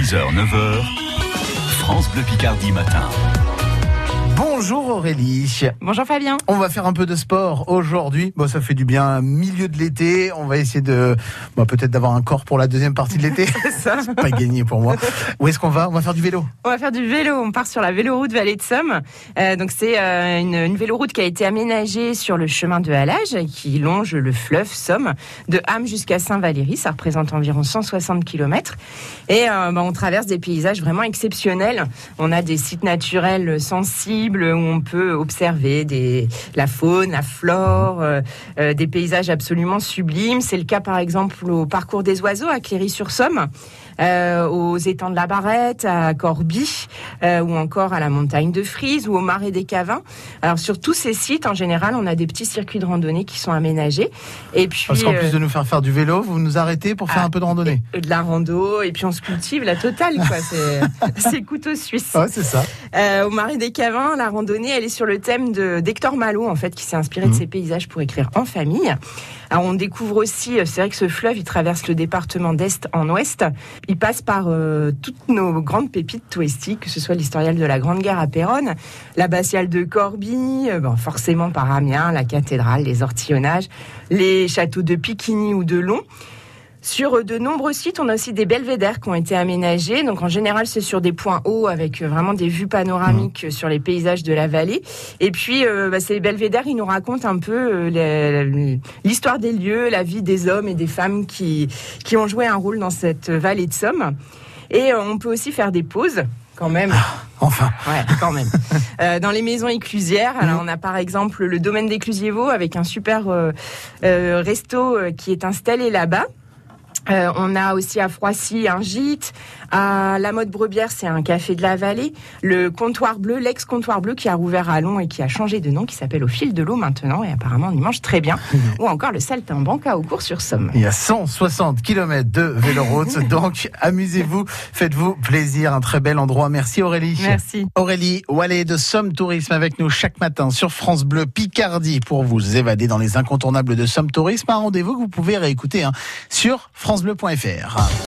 6h, 9h, France Bleu Picardie matin. Bonjour Aurélie. Bonjour Fabien. On va faire un peu de sport aujourd'hui. Bon, ça fait du bien. Milieu de l'été, on va essayer de, bon, peut-être d'avoir un corps pour la deuxième partie de l'été. ça. Pas gagné pour moi. Où est-ce qu'on va? On va faire du vélo. On va faire du vélo. On part sur la véloroute Vallée de Somme. Euh, donc c'est euh, une, une, véloroute qui a été aménagée sur le chemin de Halage qui longe le fleuve Somme de Ham jusqu'à Saint-Valéry. Ça représente environ 160 km. Et euh, bah, on traverse des paysages vraiment exceptionnels. On a des sites naturels sensibles où on peut observer des, la faune, la flore, euh, euh, des paysages absolument sublimes. C'est le cas par exemple au parcours des oiseaux à Cléry-sur-Somme. Euh, aux étangs de la Barrette, à Corbie, euh, ou encore à la montagne de Frise ou au marais des Cavins. Alors sur tous ces sites, en général, on a des petits circuits de randonnée qui sont aménagés. Et puis, Parce qu'en plus de nous faire faire du vélo, vous nous arrêtez pour faire ah, un peu de randonnée. De la rando, et puis on se cultive la totale, quoi. C'est couteau suisse. Ouais, c'est ça. Euh, au marais des Cavins, la randonnée, elle est sur le thème d'Hector Malot, en fait, qui s'est inspiré de mmh. ces paysages pour écrire en famille. Alors on découvre aussi, c'est vrai que ce fleuve, il traverse le département d'est en ouest. Il passe par euh, toutes nos grandes pépites touristiques, que ce soit l'historial de la Grande Guerre à Péronne, l'abbatiale de Corbie, euh, bon, forcément par Amiens, la cathédrale, les ortillonnages, les châteaux de Piquigny ou de Long. Sur de nombreux sites, on a aussi des belvédères qui ont été aménagés. Donc en général, c'est sur des points hauts avec euh, vraiment des vues panoramiques mmh. sur les paysages de la vallée. Et puis, euh, bah, ces belvédères, ils nous racontent un peu euh, l'histoire des lieux, la vie des hommes et des femmes qui, qui ont joué un rôle dans cette vallée de Somme. Et on peut aussi faire des pauses quand même. Ah, enfin. Ouais, quand même. dans les maisons éclusières, alors mmh. on a par exemple le domaine des avec un super resto qui est installé là-bas. Euh, on a aussi à Froissy un gîte. À la mode Brebière, c'est un café de la vallée. Le comptoir bleu, l'ex-comptoir bleu qui a rouvert à Long et qui a changé de nom, qui s'appelle Au fil de l'eau maintenant. Et apparemment, on y mange très bien. Ou encore le Saltimbanque à Aucourt sur Somme. Il y a 160 km de véloroute. donc, amusez-vous, faites-vous plaisir. Un très bel endroit. Merci Aurélie. Merci. Aurélie Wallet de Somme Tourisme avec nous chaque matin sur France Bleu Picardie pour vous évader dans les incontournables de Somme Tourisme. Un rendez-vous que vous pouvez réécouter hein, sur France francebleu.fr.